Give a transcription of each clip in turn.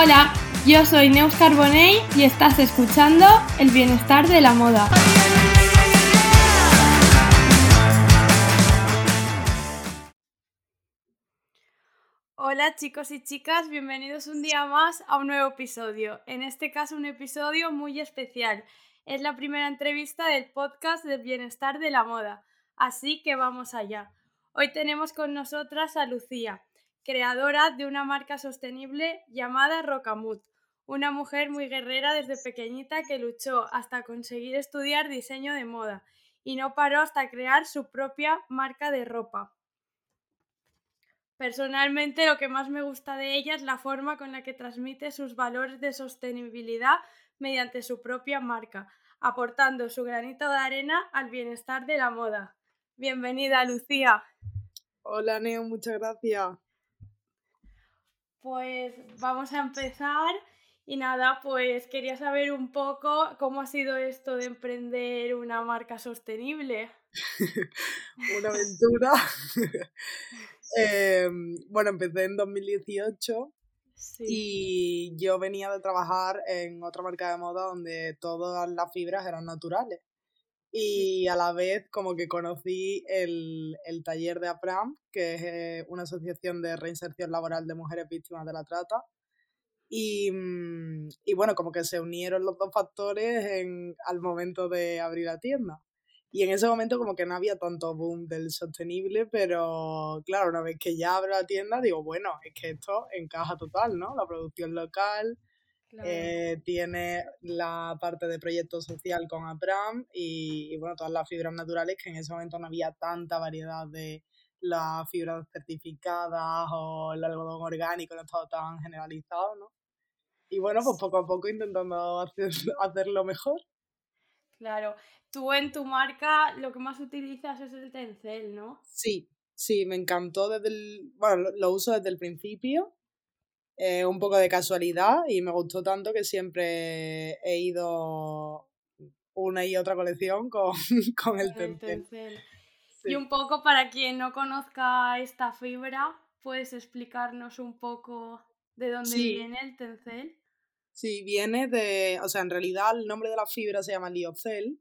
Hola, yo soy Neus Carbonell y estás escuchando El Bienestar de la Moda. Hola chicos y chicas, bienvenidos un día más a un nuevo episodio. En este caso un episodio muy especial. Es la primera entrevista del podcast del bienestar de la moda. Así que vamos allá. Hoy tenemos con nosotras a Lucía, creadora de una marca sostenible llamada Rocamut, una mujer muy guerrera desde pequeñita que luchó hasta conseguir estudiar diseño de moda y no paró hasta crear su propia marca de ropa. Personalmente lo que más me gusta de ella es la forma con la que transmite sus valores de sostenibilidad mediante su propia marca, aportando su granito de arena al bienestar de la moda. Bienvenida, Lucía. Hola, Neo, muchas gracias. Pues vamos a empezar y nada, pues quería saber un poco cómo ha sido esto de emprender una marca sostenible. una aventura. Em, bueno, empecé en 2018 y yo venía de trabajar en otra marca de moda donde todas las fibras eran naturales. Y a la vez como que conocí el, el taller de APRAM, que es eh, una asociación de reinserción laboral de mujeres víctimas de la trata. Y, mm, y bueno, como que se unieron los dos factores en, al momento de abrir la tienda. Y en ese momento como que no había tanto boom del sostenible, pero claro, una vez que ya abro la tienda, digo, bueno, es que esto encaja total, ¿no? La producción local, eh, tiene la parte de proyecto social con APRAM y, bueno, todas las fibras naturales que en ese momento no había tanta variedad de las fibras certificadas o el algodón orgánico no estaba tan generalizado, ¿no? Y bueno, pues poco a poco intentando hacer, hacerlo mejor. Claro, tú en tu marca lo que más utilizas es el tencel, ¿no? Sí, sí, me encantó desde el, bueno, lo uso desde el principio eh, un poco de casualidad y me gustó tanto que siempre he ido una y otra colección con, con el tencel. Y un poco para quien no conozca esta fibra, ¿puedes explicarnos un poco de dónde viene el tencel? Sí, viene de, o sea, en realidad el nombre de la fibra se llama liocel,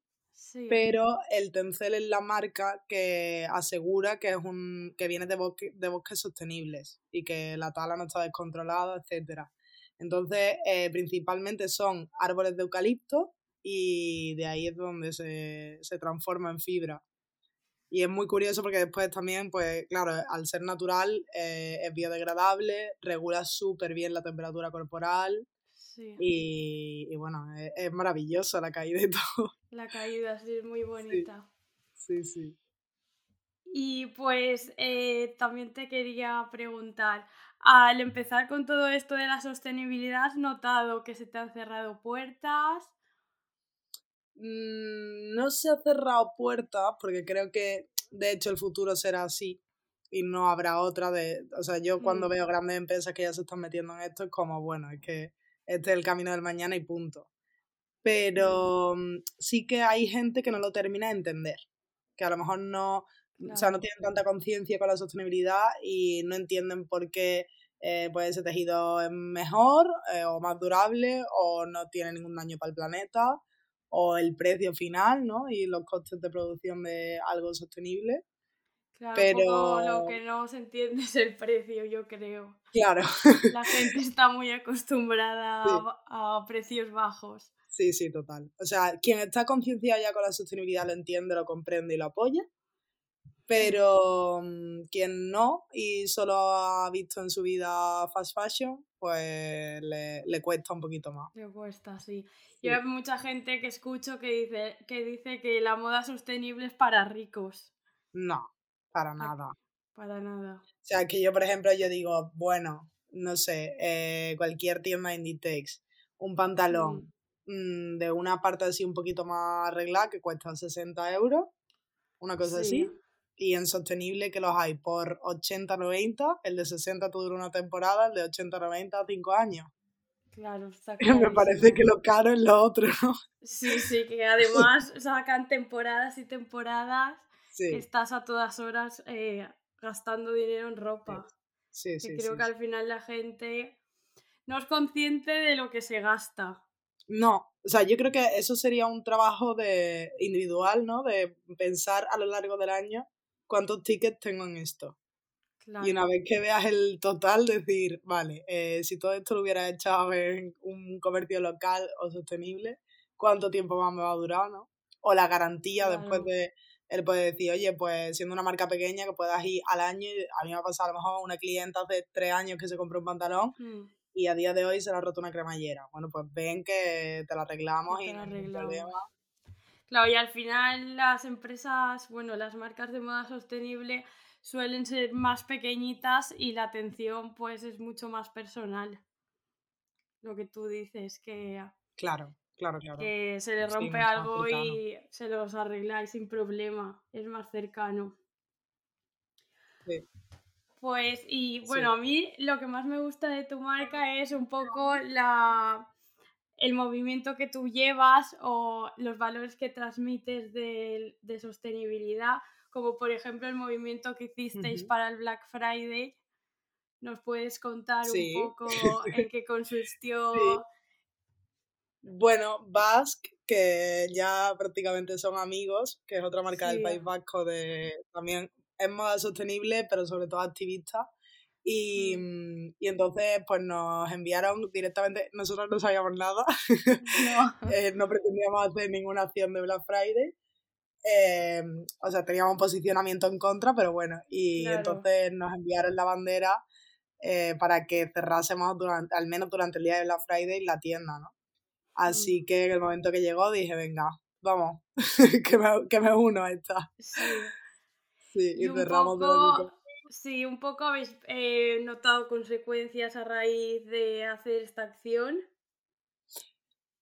pero el Tencel es la marca que asegura que es un que viene de, bosque, de bosques sostenibles y que la tala no está descontrolada, etcétera. Entonces, eh, principalmente son árboles de eucalipto y de ahí es donde se, se transforma en fibra. Y es muy curioso porque después también, pues claro, al ser natural eh, es biodegradable, regula súper bien la temperatura corporal, y, bueno, es, maravillosa la caída y todo. La caída, sí, es muy bonita. Sí, sí. Y pues eh, también te quería preguntar, al empezar con todo esto de la sostenibilidad, ¿has notado que se te han cerrado puertas? Mm, no se ha cerrado puertas porque creo que de hecho el futuro será así y no habrá otra de... O sea, yo cuando mm. veo grandes empresas que ya se están metiendo en esto es como, bueno, es que este es el camino del mañana y punto. Pero mm, sí que hay gente que no lo termina de entender, que a lo mejor no, o sea, no tienen tanta conciencia con la sostenibilidad y no entienden por qué eh, pues ese tejido es mejor eh, o más durable o no tiene ningún daño para el planeta o el precio final, ¿no? Y los costes de producción de algo sostenible. Claro, pero lo que no se entiende es el precio, yo creo. Claro. La gente está muy acostumbrada a, precios bajos. Sí, sí, total. O sea, quien está concienciado ya con la sostenibilidad lo entiende, lo comprende y lo apoya. Pero mm, quien no y solo ha visto en su vida fast fashion, pues le, le cuesta un poquito más. Le cuesta, sí. Yo hay mucha gente que escucho que dice, que dice que la moda sostenible es para ricos. No, para nada. Para nada. O sea, que yo, por ejemplo, yo digo, bueno, no sé, eh, cualquier tienda Inditex, un pantalón mm, de una parte así un poquito más arreglada que cuesta 60 euros, una cosa así. Y en sostenible que los hay por 80, 90, el de 60 te dura una temporada, el de 80, 90, 5 años. Claro, está Me parece que lo caro es lo otro, ¿no? Sí, sí, que además sacan temporadas y temporadas que estás a todas horas eh, gastando dinero en ropa. Sí, sí. creo que al final la gente no es consciente de lo que se gasta. No, o sea, yo creo que eso sería un trabajo de individual, ¿no? De pensar a lo largo del año cuántos tickets tengo en esto. Y una vez que veas el total, decir, vale, eh, si todo esto lo hubiera echado en un comercio local o sostenible, ¿cuánto tiempo más me va a durar, no? O la garantía después de él puede decir, oye, pues siendo una marca pequeña que puedas ir al año, a mí me ha pasado a lo mejor una clienta hace tres años que se compró un pantalón mm. y a día de hoy se le ha roto una cremallera. Bueno, pues ven que te la arreglamos y no hay problema. Claro, y al final las empresas, bueno, las marcas de moda sostenible suelen ser más pequeñitas y la atención pues es mucho más personal. Lo que tú dices, que... Claro, claro, claro. Que se le rompe algo y se los arregláis sin problema. Es más cercano. Sí. Pues, y bueno, a mí lo que más me gusta de tu marca es un poco la, el movimiento que tú llevas o los valores que transmites de, de sostenibilidad como por ejemplo el movimiento que hicisteis para el Black Friday. ¿Nos puedes contar un poco en qué consistió? Bueno, Basque, que ya prácticamente son amigos, que es otra marca del País Vasco de también es moda sostenible, pero sobre todo activista. Y, mm. y, entonces, pues nos enviaron directamente, nosotros no sabíamos nada, no. Eh, no pretendíamos hacer ninguna acción de Black Friday, eh, o sea, teníamos un posicionamiento en contra, pero bueno, y entonces nos enviaron la bandera eh, para que cerrásemos durante, al menos durante el día de la Friday la tienda, ¿no? Así mm. que en el momento que llegó dije, venga, vamos, que, me, que me uno a esta. Sí. Sí, y, cerramos poco, Sí, un poco habéis eh, notado consecuencias a raíz de hacer esta acción.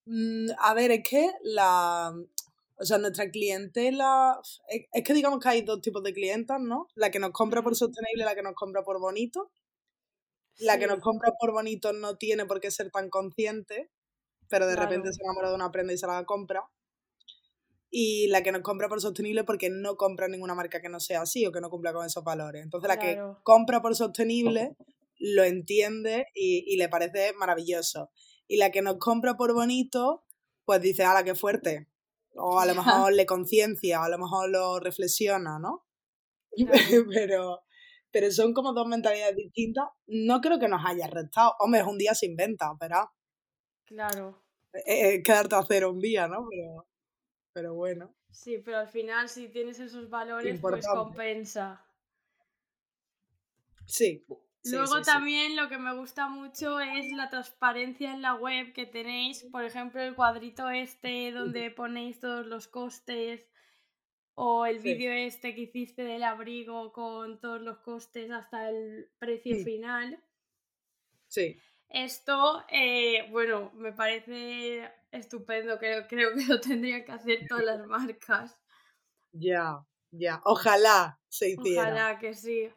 Mm, a ver, es que la, o sea, nuestra clientela, es que digamos que hay dos tipos de clientas, ¿no? La que nos compra por sostenible y la que nos compra por bonito. La que nos compra por bonito no tiene por qué ser tan consciente, pero de repente se enamora de una prenda y se la compra. Y la que nos compra por sostenible porque no compra ninguna marca que no sea así o que no cumpla con esos valores. Entonces la que compra por sostenible lo entiende y, y le parece maravilloso. Y la que nos compra por bonito, pues dice, ala, qué fuerte o a lo mejor le conciencia, a lo mejor lo reflexiona, ¿no? pero, pero son como dos mentalidades distintas. No creo que nos haya restado. Hombre, es un día sin venta, pero... Claro. Es, quedarte a cero un día, ¿no? Pero, pero bueno. Sí, pero al final si tienes esos valores, pues compensa. Sí, Luego también lo que me gusta mucho es la transparencia en la web que tenéis, por ejemplo, el cuadrito este donde ponéis todos los costes o el vídeo este que hiciste del abrigo con todos los costes hasta el precio final. Sí. Esto, eh, bueno, me parece estupendo, creo, creo que lo tendrían que hacer todas las marcas. Ya, ya, ojalá se hiciera. Ojalá que sí.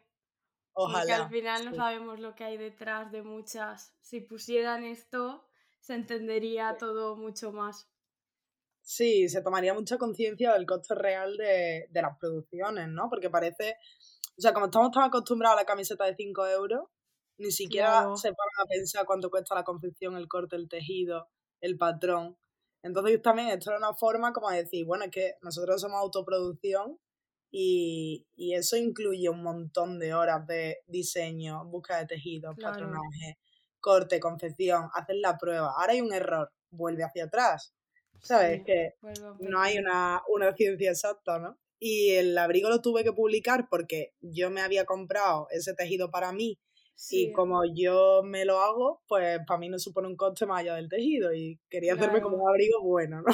Porque al final no sabemos lo que hay detrás de muchas. Si pusieran esto, se entendería todo mucho más. Sí, se tomaría mucha conciencia del costo real de, de, las producciones, ¿no? Porque parece, o sea, como estamos tan acostumbrados a la camiseta de 5 euros, ni siquiera se paran a pensar cuánto cuesta la confección, el corte, el tejido, el patrón. Entonces también esto era una forma como de decir, bueno, es que nosotros somos autoproducción y, y, eso incluye un montón de horas de diseño, búsqueda de tejidos, patronaje, corte, confección, hacer la prueba. Ahora hay un error, vuelve hacia atrás. ¿Sabes? que no hay una, una ciencia exacta, ¿no? Y el abrigo lo tuve que publicar porque yo me había comprado ese tejido para mí y como yo me lo hago, pues para mí no supone un coste más allá del tejido y quería hacerme como un abrigo bueno, ¿no?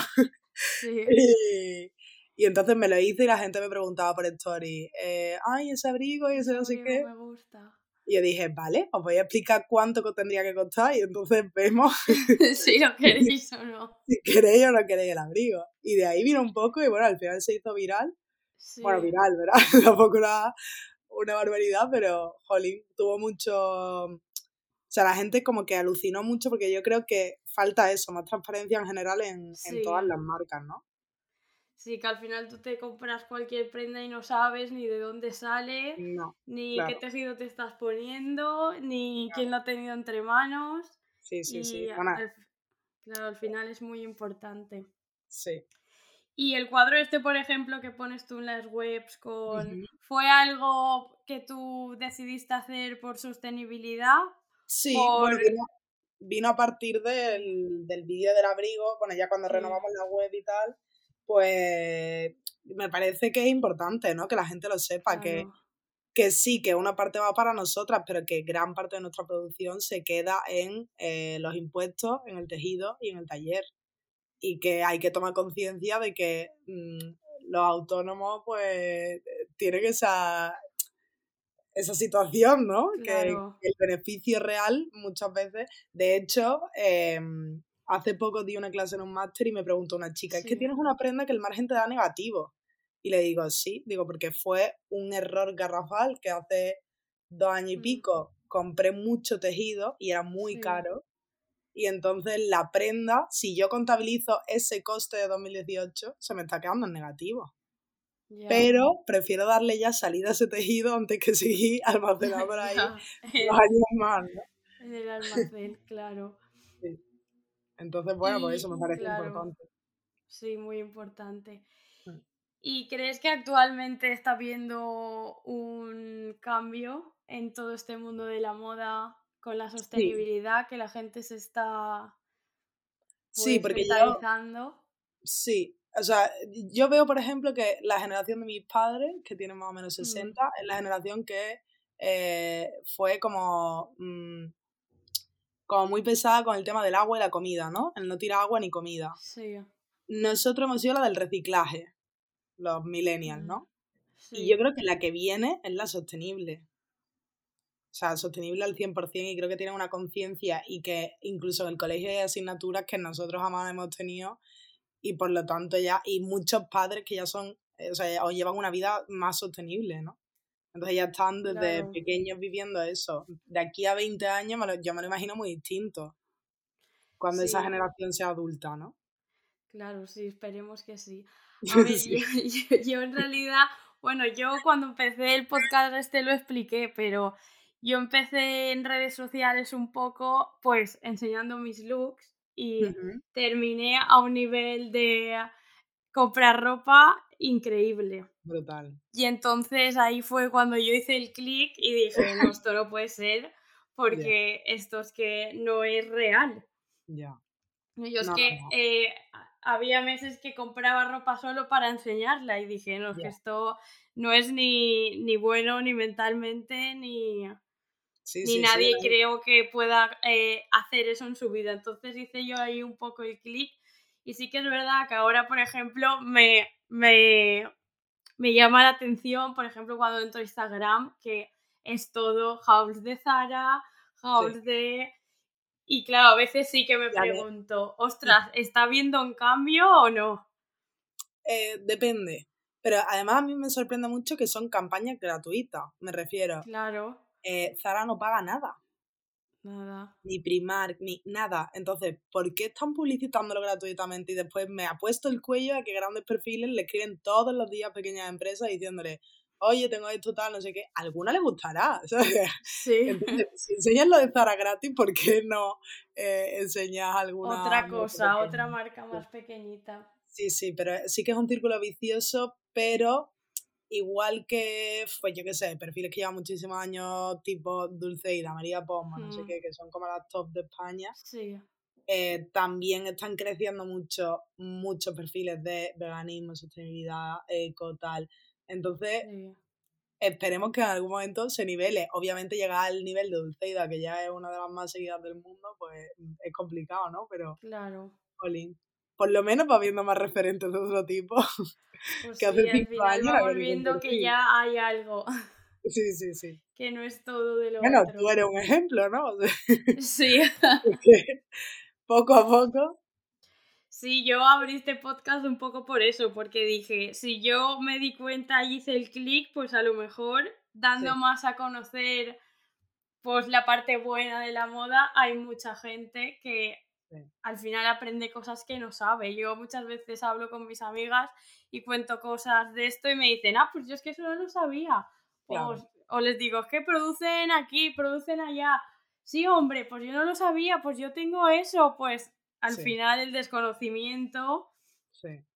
Sí. y, y entonces me lo hice y la gente me preguntaba por story, eh, ay, ese abrigo y ese no sé qué. Me gusta. Y yo dije, vale, os voy a explicar cuánto tendría que costar y entonces vemos si lo queréis o no. Si queréis o no queréis el abrigo. Y de ahí vino un poco y bueno, al final se hizo viral. Bueno, viral, ¿verdad? Tampoco era una barbaridad, pero jolín, tuvo mucho... O sea, la gente como que alucinó mucho porque yo creo que falta eso, más transparencia en general en, en todas las marcas, ¿no? Sí, que al final tú te compras cualquier prenda y no sabes ni de dónde sale, ni qué tejido te estás poniendo, ni quién lo ha tenido entre manos. Sí, sí, sí. claro, al final es muy importante. Sí. Y el cuadro este, por ejemplo, que pones tú en las webs con... ¿Fue algo que tú decidiste hacer por sostenibilidad? Sí, vino, a partir del, del vídeo del abrigo, bueno, ya cuando renovamos la web y tal, pues me parece que es importante, ¿no? Que la gente lo sepa, que, que sí, que una parte va para nosotras, pero que gran parte de nuestra producción se queda en eh, los impuestos, en el tejido y en el taller y que hay que tomar conciencia de que mm, los autónomos pues tienen esa, esa situación, ¿no? Que, el beneficio real muchas veces, de hecho, em, hace poco di una clase en un máster y me preguntó una chica, es que tienes una prenda que el margen te da negativo. Y le digo, sí, digo, porque fue un error garrafal que hace dos años y mm. pico compré mucho tejido y era muy caro y entonces la prenda, si yo contabilizo ese coste de 2018, se me está quedando en negativo. Pero prefiero darle ya salida a ese tejido antes que seguir almacenando por ahí los años más, ¿no? En el almacén, claro. Sí. Entonces, bueno, pues eso me parece importante. Sí, muy importante. Mm. ¿Y crees que actualmente está habiendo un cambio en todo este mundo de la moda con la sostenibilidad que la gente se está sí, pues, porque yo, sí, o sea, yo veo, por ejemplo, que la generación de mis padres, que tienen más o menos 60, mm. es la generación que eh, fue como, mm, como muy pesada con el tema del agua y la comida, ¿no? El no tirar agua ni comida. Sí. Nosotros hemos sido la del reciclaje, los millennials, mm, ¿no? Y yo creo que la que viene es la sostenible o sea, sostenible al 100% y creo que tiene una conciencia y que incluso en el colegio hay asignaturas que nosotros jamás hemos tenido y por lo tanto ya, y muchos padres que ya son, eh, o sea, o llevan una vida más sostenible, ¿no? Entonces ya están desde pequeños viviendo eso. De aquí a 20 años yo me lo imagino muy distinto cuando esa generación sea adulta, ¿no? Claro, sí, esperemos que sí. yo en realidad, bueno, yo cuando empecé el podcast este lo expliqué, pero yo empecé en redes sociales un poco, pues enseñando mis looks y terminé a un nivel de comprar ropa increíble. Brutal. Y entonces ahí fue cuando yo hice el clic y dije, no, esto no puede ser porque esto es que no es real. Ya. Yo es que eh, había meses que compraba ropa solo para enseñarla y dije, no, que esto no es ni, ni bueno ni mentalmente ni ni nadie creo que pueda eh, hacer eso en su vida. Entonces hice yo ahí un poco el clic y sí que es verdad que ahora, por ejemplo, me, me, me llama la atención, por ejemplo, cuando entro a Instagram, que es todo house de Zara, house de... Y claro, a veces sí que me pregunto, ostras, ¿está viendo un cambio o no? Eh, depende. Pero además a mí me sorprende mucho que son campañas gratuitas, me refiero. Claro. Eh, Zara no paga nada. Nada. Ni Primark, ni nada. Entonces, ¿por qué están publicitándolo gratuitamente y después me ha puesto el cuello a que grandes perfiles le escriben todos los días a pequeñas empresas diciéndole, oye, tengo esto tal, no sé qué, a alguna le gustará. Sí. Entonces, si enseñas lo de Zara gratis, ¿por qué no eh, enseñas alguna... Otra cosa, otra marca más pequeñita. Sí, sí, pero sí que es un círculo vicioso, pero igual que, pues yo qué sé, perfiles que llevan muchísimos años, tipo Dulceida, María Poma, no sé mm. qué, que son como las top de España. Sí. Eh, también están creciendo mucho, muchos perfiles de veganismo, sostenibilidad, eco, tal. Entonces, esperemos que en algún momento se nivele. Obviamente llegar al nivel de Dulceida, que ya es una de las más seguidas del mundo, pues es complicado, ¿no? Pero, claro. Por lo menos va viendo más referentes de otro tipo. Pues que hace cinco años. Vamos viendo que ya hay algo. Sí, sí, sí. Que no es todo de lo bueno, otro. tú eres un ejemplo, ¿no? sí. poco a poco. Sí, yo abrí este podcast un poco por eso, porque dije, si yo me di cuenta y hice el clic, pues a lo mejor dando más a conocer pues la parte buena de la moda, hay mucha gente que al final aprende cosas que no sabe. Yo muchas veces hablo con mis amigas y cuento cosas de esto y me dicen, ah, pues yo es que eso no lo sabía. O, les digo, es que producen aquí, producen allá. sí, hombre, pues yo no lo sabía, pues yo tengo eso, pues al final el desconocimiento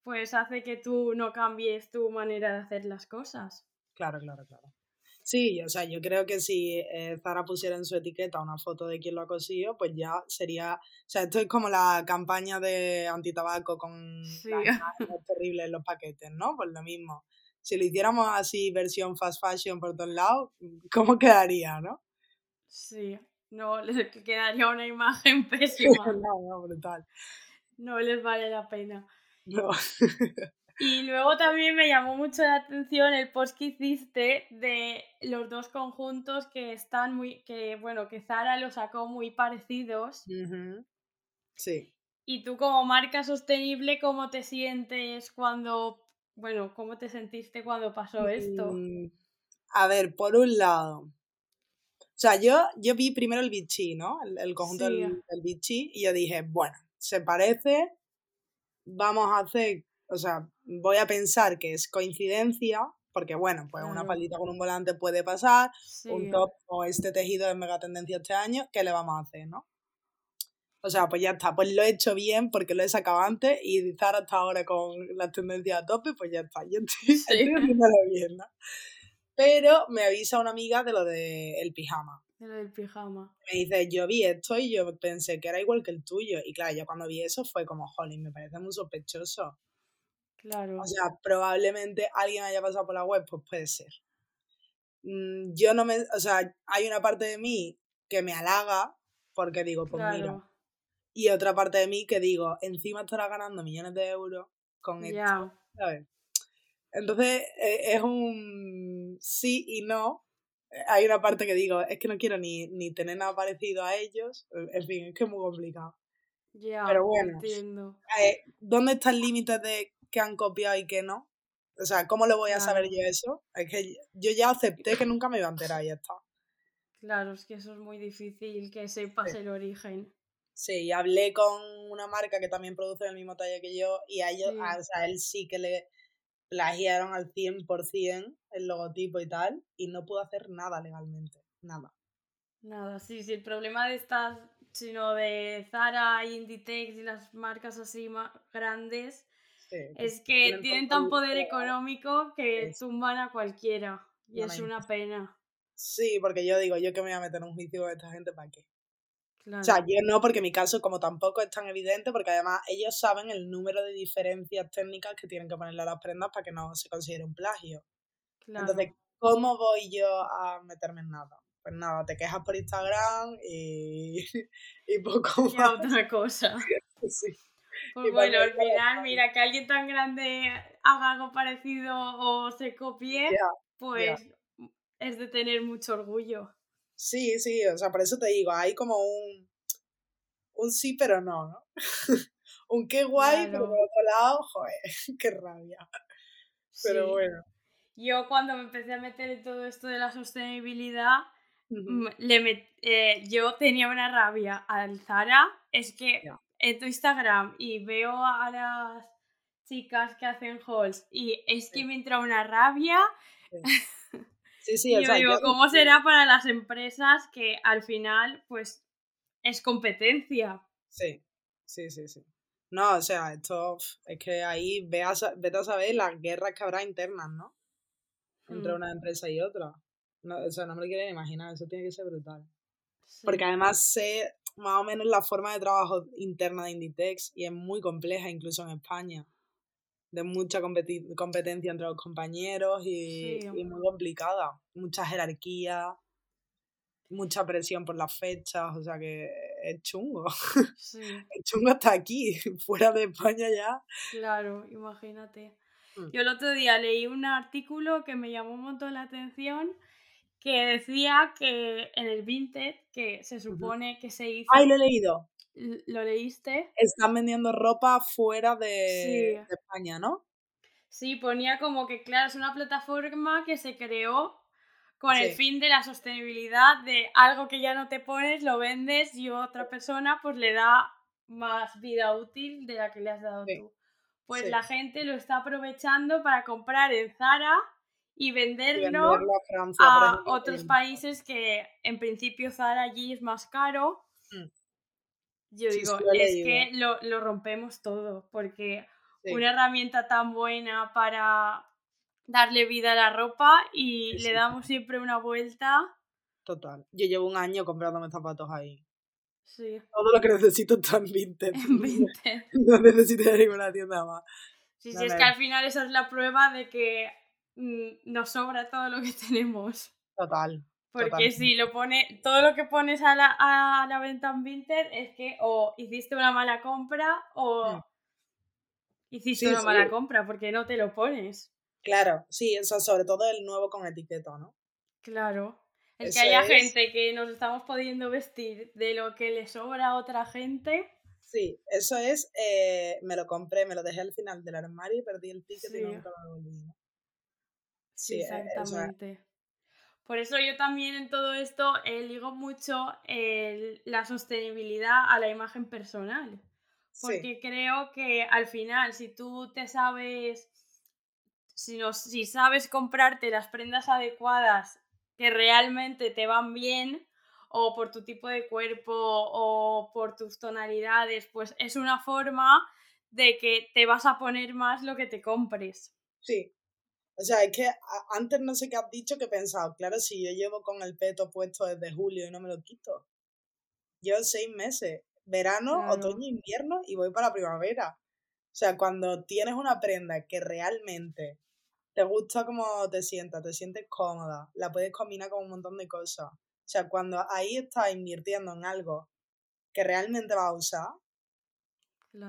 pues hace que tú no cambies tu manera de hacer las cosas. Claro, claro, claro. Sí, o sea, yo creo que si eh, Zara pusiera en su etiqueta una foto de quién lo ha cosido, pues ya sería, o sea, esto es como la campaña de antitabaco con sí. terribles en los paquetes, ¿no? Pues lo mismo. Si lo hiciéramos así, versión fast fashion por todos lados, ¿cómo quedaría, no? Sí, no, les quedaría una imagen pésima. no, no, brutal. No les vale la pena. No. Y luego también me llamó mucho la atención el post que hiciste de los dos conjuntos que están muy, que bueno, que Zara los sacó muy parecidos. Sí. Y tú como marca sostenible, ¿cómo te sientes cuando, bueno, cómo te sentiste cuando pasó esto? Mm, a ver, por un lado, o sea, yo, yo vi primero el Vichy, ¿no? El, conjunto del, del Vichy y yo dije, bueno, se parece, vamos a hacer o sea, voy a pensar que es coincidencia, porque bueno, pues una palita con un volante puede pasar, un top o este tejido es mega tendencia este año, ¿qué le vamos a hacer, no? O sea, pues ya está, pues lo he hecho bien porque lo he sacado antes y Zara hasta ahora con las tendencias a tope, pues ya está, yo estoy, haciéndolo bien, ¿no? Pero me avisa una amiga de lo del pijama. De lo del pijama. Me dice, yo vi esto y yo pensé que era igual que el tuyo. Y claro, yo cuando vi eso fue como, jolín, me parece muy sospechoso. Claro. O sea, probablemente alguien haya pasado por la web, pues puede ser. Mm, yo no me, o sea, hay una parte de mí que me halaga porque digo, pues mira. Y otra parte de mí que digo, encima estará ganando millones de euros con esto, ¿sabes? Entonces e, es un sí y no. Eh, hay una parte que digo, es que no quiero ni, ni tener nada parecido a ellos. En fin, es que es muy complicado. Ya, Pero bueno, eh, ¿dónde está el límite de que han copiado y que no. O sea, ¿cómo lo voy a saber yo eso? Es que yo ya acepté que nunca me iba a enterar y ya está. Claro, es que eso es muy difícil que sepas el origen. Sí, y hablé con una marca que también produce el mismo taller que yo y a ellos, o sea, él sí que le plagiaron al 100% el logotipo y tal y no pudo hacer nada legalmente, nada. Nada, sí, sí, el problema de estas, sino de Zara, Inditex y las marcas así más grandes, es que tienen, tan poder económico que zumban a cualquiera. Y es una pena. Sí, porque yo digo, yo que me voy a meter en un juicio con esta gente, ¿para qué? O sea, yo no, porque mi caso como tampoco es tan evidente, porque además ellos saben el número de diferencias técnicas que tienen que ponerle a las prendas para que no se considere un plagio. Entonces, ¿cómo voy yo a meterme en nada? Pues nada, te quejas por Instagram y, y poco más. Y otra cosa. sí. Pues bueno, al final, mira, que alguien tan grande haga algo parecido o se copie, pues es de tener mucho orgullo. Sí, sí, o sea, por eso te digo, hay como un, un sí pero no, ¿no? un qué guay, pero por otro lado, joder, qué rabia. Pero bueno. Yo cuando me empecé a meter en todo esto de la sostenibilidad, le eh, yo tenía una rabia al Zara, es que en tu Instagram y veo a las chicas que hacen hauls y es que me entra una rabia. Sí, sí, y yo digo, ¿cómo será para las empresas que al final, pues, es competencia? Sí, sí, sí, sí. No, o sea, esto es que ahí veas, vete a saber las guerras que habrá internas, ¿no? Entre mm. una empresa y otra. No, o sea, no me lo quieren imaginar, eso tiene que ser brutal. Porque además sé más o menos la forma de trabajo interna de Inditex y es muy compleja incluso en España. De mucha competencia entre los compañeros y, muy complicada. Mucha jerarquía, mucha presión por las fechas, o sea que es chungo. Sí. Es chungo hasta aquí, fuera de España ya. Claro, imagínate. Mm. Yo el otro día leí un artículo que me llamó un montón la atención que decía que en el Vinted, que se supone que se hizo... ¡Ay, lo he leído! ¿Lo leíste? Están vendiendo ropa fuera de, España, ¿no? Sí, ponía como que, claro, es una plataforma que se creó con el fin de la sostenibilidad, de algo que ya no te pones, lo vendes y otra persona pues le da más vida útil de la que le has dado tú. Pues la gente lo está aprovechando para comprar en Zara y venderlo, a, otros países que en principio Zara allí es más caro. Mm. Yo digo, es que lo, lo, rompemos todo, porque una herramienta tan buena para darle vida a la ropa y le damos siempre una vuelta. Total. Yo llevo un año comprándome zapatos ahí. Sí. Todo lo que necesito está en Vinted. no necesito ninguna tienda más. Sí, sí, es que al final esa es la prueba de que nos sobra todo lo que tenemos. Total. Porque si lo pone, todo lo que pones a la, a la venta en Vinted es que o hiciste una mala compra o mm. hiciste una mala compra porque no te lo pones. Claro, sí, eso sobre todo el nuevo con etiqueta, ¿no? Claro. El que haya gente que nos estamos pudiendo vestir de lo que le sobra a otra gente. Sí, eso es, eh, me lo compré, me lo dejé al final del armario y perdí el ticket y nunca lo volví. Sí, e, exactamente. Por eso yo también en todo esto eh, ligo mucho la sostenibilidad a la imagen personal. Porque creo que al final, si tú te sabes, si, no, si sabes comprarte las prendas adecuadas que realmente te van bien, o por tu tipo de cuerpo o por tus tonalidades, pues es una forma de que te vas a poner más lo que te compres. Sí. O sea, es que antes no sé qué has dicho que he pensado, claro, si yo llevo con el peto puesto desde julio y no me lo quito. Yo seis meses, verano, otoño, invierno y voy para la primavera. O sea, cuando tienes una prenda que realmente te gusta cómo te sientas, te sientes cómoda, la puedes combinar con un montón de cosas o sea, cuando ahí estás invirtiendo en algo que realmente vas a usar,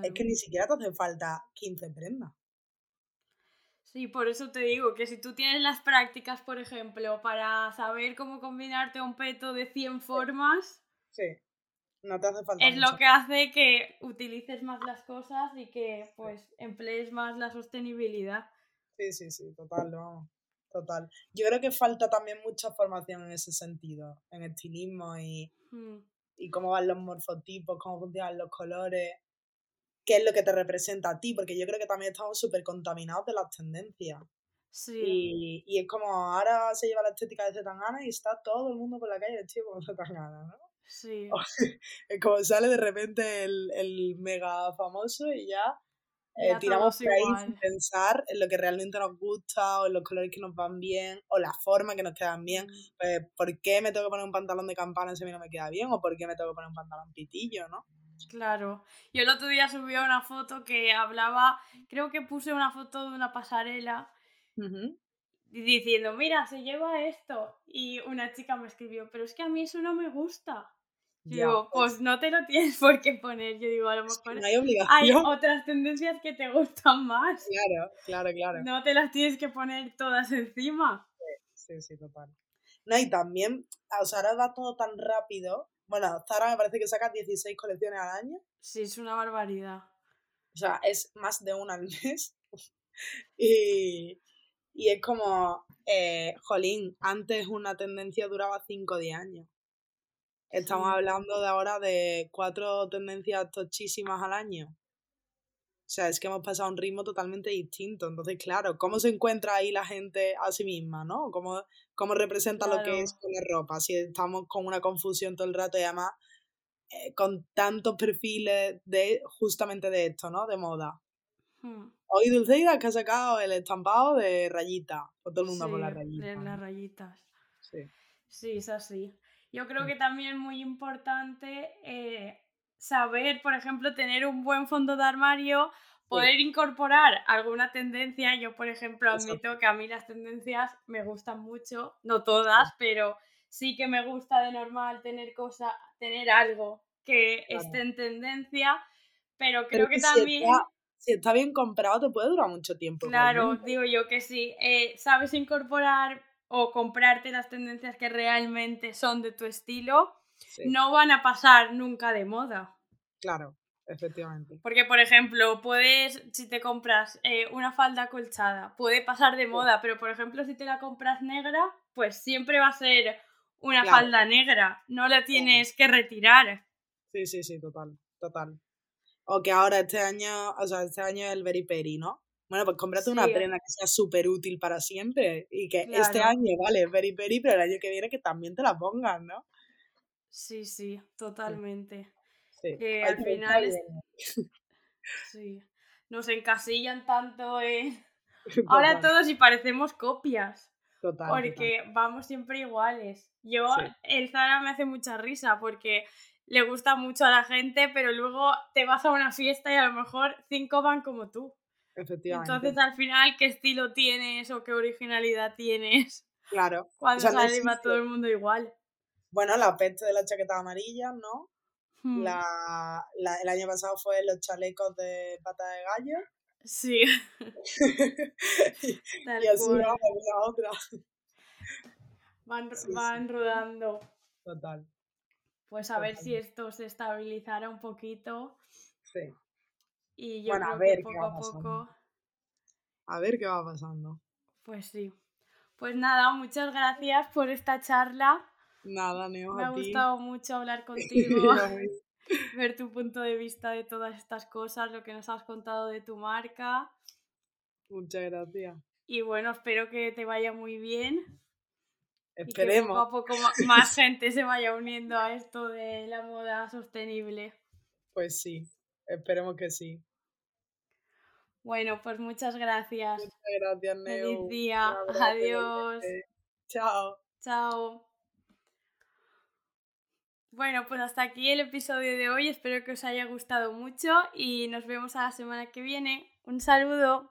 es que ni siquiera te hace falta 15 prendas. Sí, por eso te digo que si tú tienes las prácticas, por ejemplo, para saber cómo combinarte un peto de 100 formas, sí, no te hace falta. Es lo que hace que utilices más las cosas y que pues emplees más la sostenibilidad. Sí, sí, sí, total, vamos. Total. Yo creo que falta también mucha formación en ese sentido, en estilismo y, hmm. y cómo van los morfotipos, cómo funcionan los colores, qué es lo que te representa a ti, porque yo creo que también estamos súper contaminados de las tendencias. Sí. Y, y, es como ahora se lleva la estética de Zetangana y está todo el mundo por la calle vestido como Zetangana, ¿no? Sí. es como sale de repente el, el mega famoso y ya eh, tiramos por ahí sin pensar en lo que realmente nos gusta o en los colores que nos van bien o la forma que nos quedan bien. Pues, ¿por qué me tengo que poner un pantalón de campana si a mí no me queda bien? ¿O por qué me tengo que poner un pantalón pitillo, no? Claro. Yo el otro día subí una foto que hablaba, creo que puse una foto de una pasarela diciendo, mira, se lleva esto. Y una chica me escribió, pero es que a mí eso no me gusta digo, pues, pues no te lo tienes por qué poner. Yo digo, a lo mejor hay, otras tendencias que te gustan más. Claro, claro, claro. No te las tienes que poner todas encima. Sí, sí, total. No, y también, o sea, ahora va todo tan rápido. Bueno, Zara me parece que saca 16 colecciones al año. Sí, es una barbaridad. O sea, es más de una al mes. y, y es como, eh, jolín, antes una tendencia duraba 5 o 10 años. Estamos hablando de ahora de cuatro tendencias tochísimas al año. O sea, es que hemos pasado a un ritmo totalmente distinto. Entonces, claro, ¿cómo se encuentra ahí la gente a sí misma, no? ¿Cómo, cómo representa lo que es poner ropa? Si estamos con una confusión todo el rato y además eh, con tantos perfiles de justamente de esto, ¿no? De moda. Hmm. Hoy Dulceida que ha sacado el estampado de rayitas. Todo el mundo con las rayitas. De las rayitas. Sí. Sí, es así. Yo creo que también es muy importante eh, saber, por ejemplo, tener un buen fondo de armario, poder incorporar alguna tendencia. Yo, por ejemplo, admito que a mí las tendencias me gustan mucho, no todas, pero sí que me gusta de normal tener cosa, tener algo que esté en tendencia, pero creo que, también... Si está, bien comprado, te puede durar mucho tiempo. Claro, digo yo que sí. Eh, sabes incorporar o comprarte las tendencias que realmente son de tu estilo, no van a pasar nunca de moda. Claro, efectivamente. Porque, por ejemplo, puedes, si te compras eh, una falda colchada, puede pasar de moda, pero por ejemplo, si te la compras negra, pues siempre va a ser una falda negra, no la tienes que retirar. Sí, sí, sí, total, total. O que ahora este año, o sea, este año es el Very Peri, ¿no? Bueno, pues cómprate una prenda que sea súper útil para siempre y que este año vale peri peri, pero el año que viene que también te la pongas, ¿no? Sí, sí, totalmente. Que al final es... Sí. Nos encasillan tanto en... Ahora todos y parecemos copias. Total. Porque vamos siempre iguales. Yo, el Zara me hace mucha risa porque le gusta mucho a la gente, pero luego te vas a una fiesta y a lo mejor cinco van como tú. Efectivamente. Entonces, al final, ¿qué estilo tienes o qué originalidad tienes? Claro. Cuando sale va todo el mundo igual. Bueno, la peste de la chaqueta amarilla, ¿no? Hmm. La, el año pasado fue los chalecos de pata de gallo. Sí. y, así va la otra. Van, van rodando. Total. Pues a ver si esto se estabilizara un poquito. Sí. Y yo creo que poco a poco. A ver qué va pasando. Pues sí. Pues nada, muchas gracias por esta charla. Nada, Neo. Me ha gustado mucho hablar contigo, ver tu punto de vista de todas estas cosas, lo que nos has contado de tu marca. Muchas gracias. Y bueno, espero que te vaya muy bien. Esperemos. Y que poco a poco más gente se vaya uniendo a esto de la moda sostenible. Pues sí, esperemos que sí. Bueno, pues muchas gracias. Muchas gracias, Neo. Feliz día. Adiós. Chao. Chao. Bueno, pues hasta aquí el episodio de hoy. Espero que os haya gustado mucho y nos vemos a la semana que viene. Un saludo.